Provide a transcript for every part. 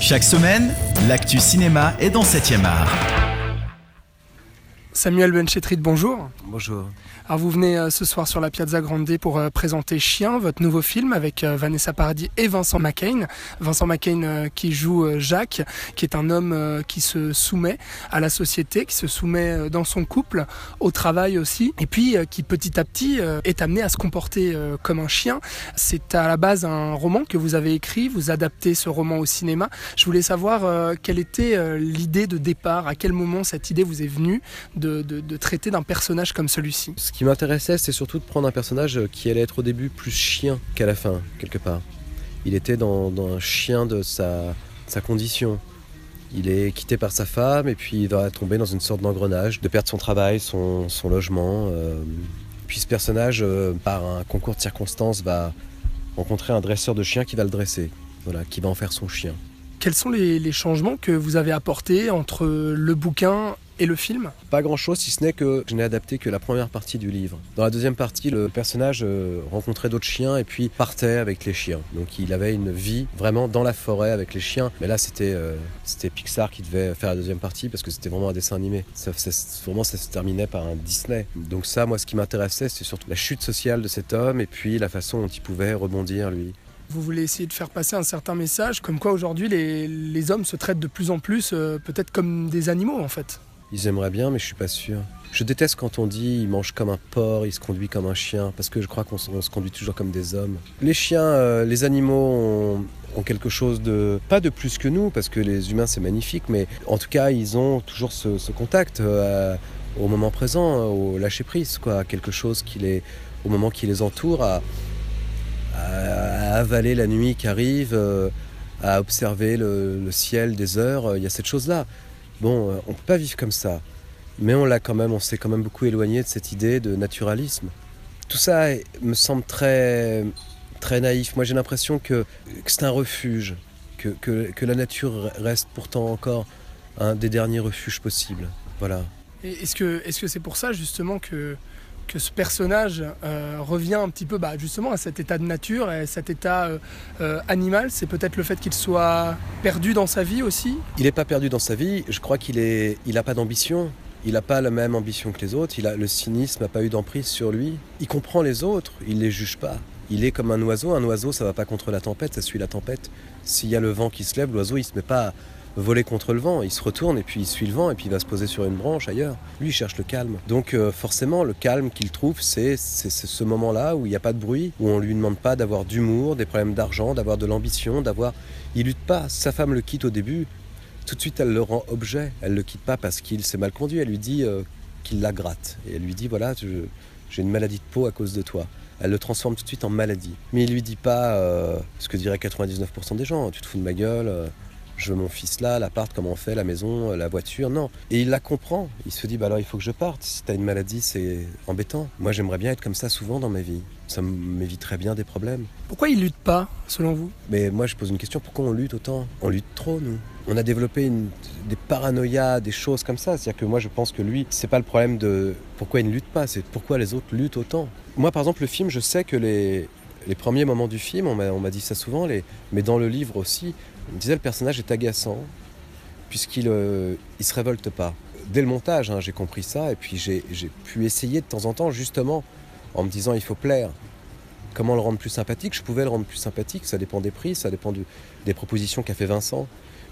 Chaque semaine, l'actu cinéma est dans 7e art. Samuel Benchetrit, bonjour. Bonjour. Alors vous venez euh, ce soir sur la Piazza Grande pour euh, présenter Chien, votre nouveau film avec euh, Vanessa Paradis et Vincent McCain. Vincent McCain qui joue Jacques, qui est un homme qui se soumet à la société, qui se soumet dans son couple, au travail aussi, et puis qui petit à petit est amené à se comporter comme un chien. C'est à la base un roman que vous avez écrit, vous adaptez ce roman au cinéma. Je voulais savoir quelle était l'idée de départ, à quel moment cette idée vous est venue de, de traiter d'un personnage comme celui-ci qui m'intéressait, c'est surtout de prendre un personnage qui allait être au début plus chien qu'à la fin, quelque part. Il était dans, un chien de sa, sa condition. Il est quitté par sa femme et puis il va tomber dans une sorte d'engrenage, de perdre son travail, son, logement. Euh. Puis ce personnage, euh, par un concours de circonstances, va rencontrer un dresseur de chiens qui va le dresser, voilà, qui va en faire son chien. Quels sont les changements que vous avez apportés entre le bouquin et le film Pas grand chose, si ce n'est que je n'ai adapté que la première partie du livre. Dans la deuxième partie, le personnage euh, rencontrait d'autres chiens et puis partait avec les chiens. Donc il avait une vie vraiment dans la forêt avec les chiens. Mais là, c'était euh, c'était Pixar qui devait faire la deuxième partie parce que c'était vraiment un dessin animé. Ça, vraiment, ça se terminait par un Disney. Donc ça, moi, ce qui m'intéressait, c'est surtout la chute sociale de cet homme et puis la façon dont il pouvait rebondir, lui. Vous voulez essayer de faire passer un certain message, comme quoi aujourd'hui les, les, hommes se traitent de plus en plus euh, peut-être comme des animaux en fait. Ils aimeraient bien, mais je suis pas sûr. Je déteste quand on dit il mange comme un porc, il se conduit comme un chien, parce que je crois qu'on se conduit toujours comme des hommes. Les chiens, euh, les animaux ont, quelque chose de pas de plus que nous, parce que les humains c'est magnifique, mais en tout cas ils ont toujours ce, contact euh, au moment présent, au lâcher prise, quoi, quelque chose qui les, au moment qui les entoure, à, avaler la nuit qui arrive, euh, à observer le, ciel des heures. Il y a cette chose là. Bon, euh, on ne peut pas vivre comme ça. Mais on l'a quand même, on s'est quand même beaucoup éloigné de cette idée de naturalisme. Tout ça me semble très, très naïf. Moi, j'ai l'impression que, c'est un refuge, que, que, la nature reste pourtant encore un des derniers refuges possibles. Voilà. Est-ce que -ce c'est pour ça justement que que ce personnage euh, revient un petit peu bah, justement à cet état de nature et cet état euh, euh, animal. C'est peut-être le fait qu'il soit perdu dans sa vie aussi? Il n'est pas perdu dans sa vie. Je crois qu'il est, il n'a pas d'ambition. Il n'a pas la même ambition que les autres. Il a, le cynisme n'a pas eu d'emprise sur lui. Il comprend les autres. Il ne les juge pas. Il est comme un oiseau. Un oiseau, ça va pas contre la tempête, ça suit la tempête. S'il y a le vent qui se lève, l'oiseau, il se met pas voler contre le vent. Il se retourne et puis il suit le vent et puis il va se poser sur une branche ailleurs. Lui, il cherche le calme. Donc euh, forcément, le calme qu'il trouve, c'est ce moment-là où il n'y a pas de bruit, où on lui demande pas d'avoir d'humour, des problèmes d'argent, d'avoir de l'ambition, d'avoir... Il lutte pas. Sa femme le quitte au début. Tout de suite, elle le rend objet. Elle le quitte pas parce qu'il s'est mal conduit. Elle lui dit euh, qu'il la gratte. Et elle lui dit, voilà, j'ai une maladie de peau à cause de toi elle le transforme tout de suite en maladie. Mais il lui dit pas euh, ce que dirait 99% des gens, tu te fous de ma gueule, je veux mon fils là, l'appart, comment on fait, la maison, la voiture, non. Et il la comprend. Il se dit, bah alors il faut que je parte. Si t'as une maladie, c'est embêtant. Moi, j'aimerais bien être comme ça souvent dans ma vie. Ça m'éviterait bien des problèmes. Pourquoi il lutte pas, selon vous? Mais moi, je pose une question pourquoi on lutte autant? On lutte trop, nous. On a développé des paranoïas, des choses comme ça. C'est-à-dire que moi, je pense que lui, c'est pas le problème de pourquoi il ne lutte pas, c'est pourquoi les autres luttent autant. Moi, par exemple, le film, je sais que les, les premiers moments du film, on m'a dit ça souvent, mais dans le livre aussi, on disait le personnage est agaçant, puisqu'il ne euh, se révolte pas. Dès le montage, hein, j'ai compris ça, et puis j'ai pu essayer de temps en temps, justement, en me disant il faut plaire. Comment le rendre plus sympathique? Je pouvais le rendre plus sympathique, ça dépend des prix, ça dépend des propositions qu'a fait Vincent.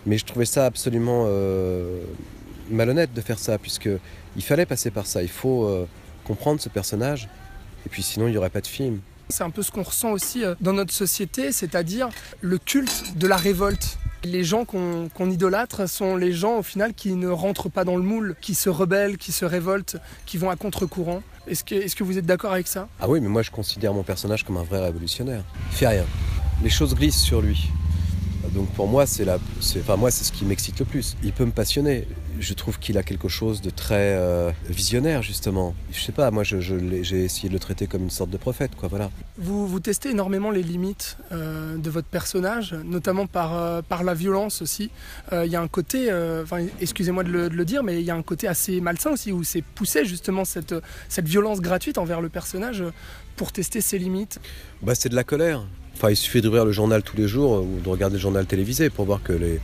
Mais je trouvais ça absolument euh, malhonnête de faire ça, puisqu'il fallait passer par ça. Il faut euh, comprendre ce personnage, et puis sinon il n'y aurait pas de film. C'est un peu ce qu'on ressent aussi euh, dans notre société, c'est-à-dire le culte de la révolte. Les gens qu'on idolâtre sont les gens au final qui ne rentrent pas dans le moule, qui se rebellent, qui se révoltent, qui vont à contre-courant. Est-ce que, vous êtes d'accord avec ça? Ah oui, mais moi je considère mon personnage comme un vrai révolutionnaire. Il fait rien. Les choses glissent sur lui. Donc pour moi, c'est la, enfin moi, c'est ce qui m'excite le plus. Il peut me passionner. Je trouve qu'il a quelque chose de très euh, visionnaire justement. Je sais pas, moi, j'ai essayé de le traiter comme une sorte de prophète, quoi. Voilà. Vous, vous testez énormément les limites euh, de votre personnage, notamment par, euh, par la violence aussi. Il y a un côté, excusez-moi de, de le, dire, mais il y a un côté assez malsain aussi où c'est poussé justement cette, cette violence gratuite envers le personnage pour tester ses limites. Bah, c'est de la colère Enfin, il suffit d'ouvrir le journal tous les jours ou de regarder le journal télévisé pour voir que les,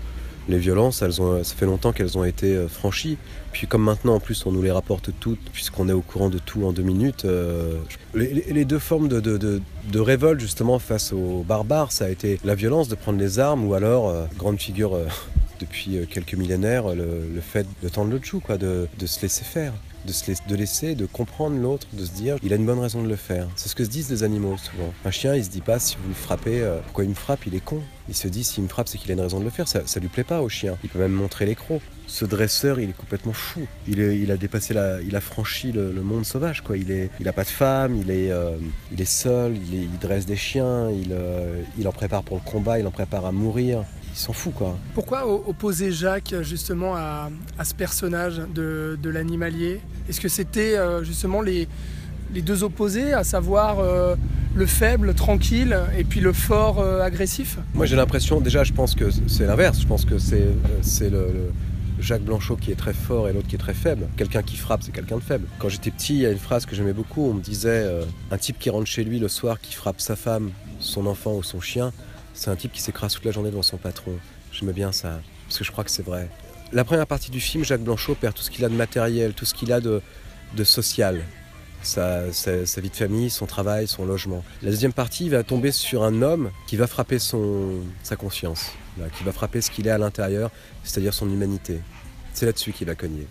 violences, elles ont, ça fait longtemps qu'elles ont été euh, franchies. Puis comme maintenant, en plus, on nous les rapporte toutes, puisqu'on est au courant de tout en deux minutes. Euh, les, deux formes de, révolte, justement, face aux barbares, ça a été la violence de prendre les armes, ou alors, euh, grande figure depuis quelques millénaires, le, fait de tendre le joue, quoi, de, se laisser faire de, se laisser, de laisser, de comprendre l'autre, de se dire il a une bonne raison de le faire. C'est ce que se disent les animaux souvent. Un chien, il se dit pas si vous le frappez, euh, pourquoi il me frappe, il est con. Il se dit s'il me frappe, c'est qu'il a une raison de le faire. Ça, ça lui plaît pas au chien. Il peut même montrer les crocs. Ce dresseur, il est complètement fou. Il, a dépassé il a franchi le, monde sauvage. Quoi. Il, est, il a pas de femme, il est, euh, seul, il, dresse des chiens, il, euh, en prépare pour le combat, il en prépare à mourir s'en fout quoi. Pourquoi opposer Jacques justement à, ce personnage de, l'animalier? Est-ce que c'était euh, justement les, les, deux opposés, à savoir euh, le faible, tranquille, et puis le fort, euh, agressif? Moi j'ai l'impression, déjà je pense que c'est l'inverse, je pense que c'est le, Jacques Blanchot qui est très fort et l'autre qui est très faible. Quelqu'un qui frappe, c'est quelqu'un de faible. Quand j'étais petit, il y a une phrase que j'aimais beaucoup, on me disait un type qui rentre chez lui le soir, qui frappe sa femme, son enfant ou son chien, c'est un type qui s'écrase toute la journée devant son patron. J'aime bien ça, parce que je crois que c'est vrai. La première partie du film, Jacques Blanchot perd tout ce qu'il a de matériel, tout ce qu'il a de, social. Sa, vie de famille, son travail, son logement. La deuxième partie il va tomber sur un homme qui va frapper son, sa conscience, qui va frapper ce qu'il est à l'intérieur, c'est-à-dire son humanité. C'est là-dessus qu'il va cogner.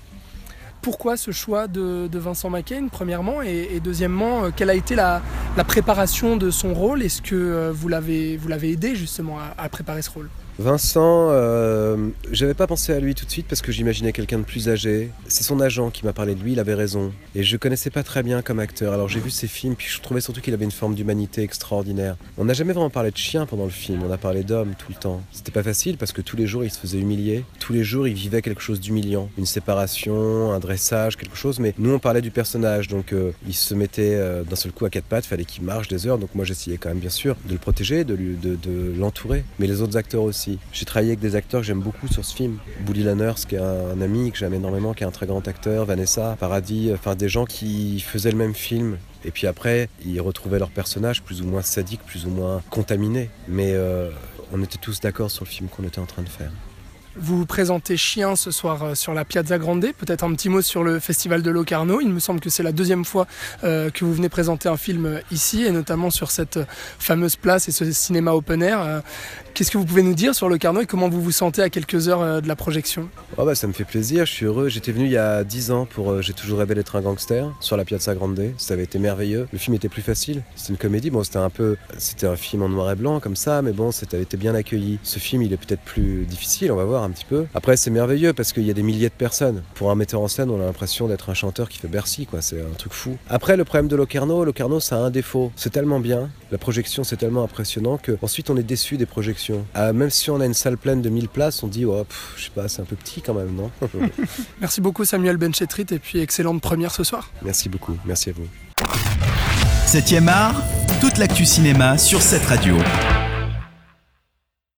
Pourquoi ce choix de, Vincent McCain, premièrement, et, deuxièmement, euh, quelle a été la, préparation de son rôle Est-ce que euh, vous l'avez aidé justement à préparer ce rôle? Vincent, euh, j'avais pas pensé à lui tout de suite parce que j'imaginais quelqu'un de plus âgé. C'est son agent qui m'a parlé de lui, il avait raison. Et je connaissais pas très bien comme acteur. Alors j'ai vu ses films, puis je trouvais surtout qu'il avait une forme d'humanité extraordinaire. On n'a jamais vraiment parlé de chien pendant le film, on a parlé d'homme tout le temps. C'était pas facile parce que tous les jours il se faisait humilier. Tous les jours il vivait quelque chose d'humiliant. Une séparation, un dressage, quelque chose. Mais nous on parlait du personnage, donc euh, il se mettait euh, d'un seul coup à quatre pattes, fallait qu'il marche des heures. Donc moi j'essayais quand même bien sûr de le protéger, de, de, de l'entourer. Mais les autres acteurs aussi. J'ai travaillé avec des acteurs que j'aime beaucoup sur ce film. Bully Lanners, qui est un, ami que j'aime énormément, qui est un très grand acteur, Vanessa, Paradis, enfin des gens qui faisaient le même film. Et puis après, ils retrouvaient leur personnage plus ou moins sadique, plus ou moins contaminé. Mais euh, on était tous d'accord sur le film qu'on était en train de faire. Vous présentez Chien ce soir euh, sur la Piazza Grande. Peut-être un petit mot sur le festival de Locarno. Il me semble que c'est la deuxième fois euh, que vous venez présenter un film ici, et notamment sur cette fameuse place et ce cinéma open air. Qu'est-ce que vous pouvez nous dire sur Locarno et comment vous vous sentez à quelques heures de la projection? Oh bah, Ça me fait plaisir, je suis heureux. J'étais venu il y a 10 ans pour J'ai toujours rêvé d'être un gangster sur la Piazza Grande. Ça avait été merveilleux. Le film était plus facile. C'était une comédie. Bon, c'était un peu. C'était un film en noir et blanc comme ça, mais bon, c'était été bien accueilli. Ce film, il est peut-être plus difficile, on va voir un petit peu. Après, c'est merveilleux parce qu'il y a des milliers de personnes. Pour un metteur en scène, on a l'impression d'être un chanteur qui fait Bercy, quoi. C'est un truc fou. Après, le problème de Locarno, Locarno, ça a un défaut. C'est tellement bien, la projection, c'est tellement impressionnant que ensuite on est déçu des projections. Ah, même si on a une salle pleine de 1000 places, on dit, oh, je sais pas, c'est un peu petit quand même, non Merci beaucoup, Samuel Benchetrit, et puis excellente première ce soir. Merci beaucoup. Merci à vous. 7 art, toute l'actu cinéma sur cette radio.